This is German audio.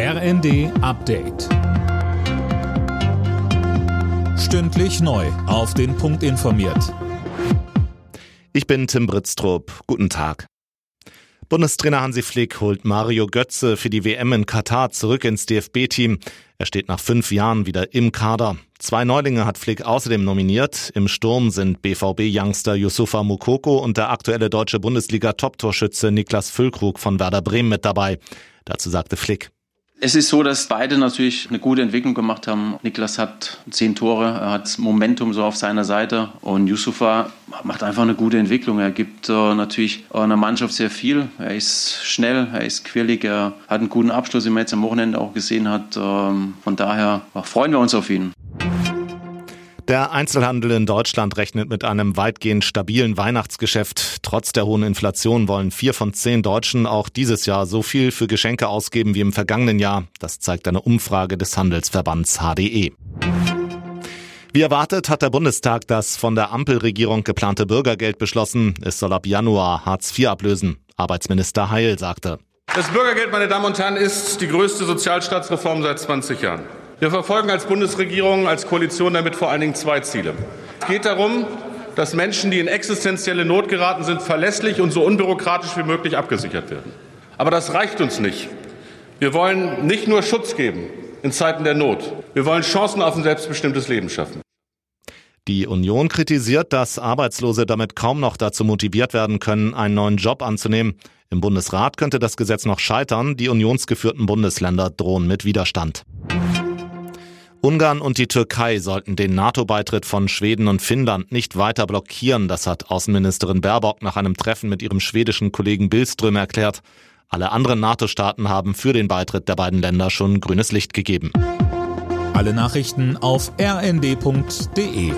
RND Update. Stündlich neu. Auf den Punkt informiert. Ich bin Tim Britztrup. Guten Tag. Bundestrainer Hansi Flick holt Mario Götze für die WM in Katar zurück ins DFB-Team. Er steht nach fünf Jahren wieder im Kader. Zwei Neulinge hat Flick außerdem nominiert. Im Sturm sind BVB-Youngster Yusufa Mukoko und der aktuelle deutsche Bundesliga-Top-Torschütze Niklas Füllkrug von Werder Bremen mit dabei. Dazu sagte Flick. Es ist so, dass beide natürlich eine gute Entwicklung gemacht haben. Niklas hat zehn Tore, er hat Momentum so auf seiner Seite und Yusufa macht einfach eine gute Entwicklung. Er gibt äh, natürlich einer Mannschaft sehr viel. Er ist schnell, er ist quirlig, er hat einen guten Abschluss, wie man jetzt am Wochenende auch gesehen hat. Ähm, von daher freuen wir uns auf ihn. Der Einzelhandel in Deutschland rechnet mit einem weitgehend stabilen Weihnachtsgeschäft. Trotz der hohen Inflation wollen vier von zehn Deutschen auch dieses Jahr so viel für Geschenke ausgeben wie im vergangenen Jahr. Das zeigt eine Umfrage des Handelsverbands HDE. Wie erwartet hat der Bundestag das von der Ampelregierung geplante Bürgergeld beschlossen. Es soll ab Januar Hartz IV ablösen. Arbeitsminister Heil sagte. Das Bürgergeld, meine Damen und Herren, ist die größte Sozialstaatsreform seit 20 Jahren. Wir verfolgen als Bundesregierung, als Koalition damit vor allen Dingen zwei Ziele. Es geht darum, dass Menschen, die in existenzielle Not geraten sind, verlässlich und so unbürokratisch wie möglich abgesichert werden. Aber das reicht uns nicht. Wir wollen nicht nur Schutz geben in Zeiten der Not. Wir wollen Chancen auf ein selbstbestimmtes Leben schaffen. Die Union kritisiert, dass Arbeitslose damit kaum noch dazu motiviert werden können, einen neuen Job anzunehmen. Im Bundesrat könnte das Gesetz noch scheitern. Die unionsgeführten Bundesländer drohen mit Widerstand. Ungarn und die Türkei sollten den NATO-Beitritt von Schweden und Finnland nicht weiter blockieren, das hat Außenministerin Baerbock nach einem Treffen mit ihrem schwedischen Kollegen Billström erklärt. Alle anderen NATO-Staaten haben für den Beitritt der beiden Länder schon grünes Licht gegeben. Alle Nachrichten auf rnd.de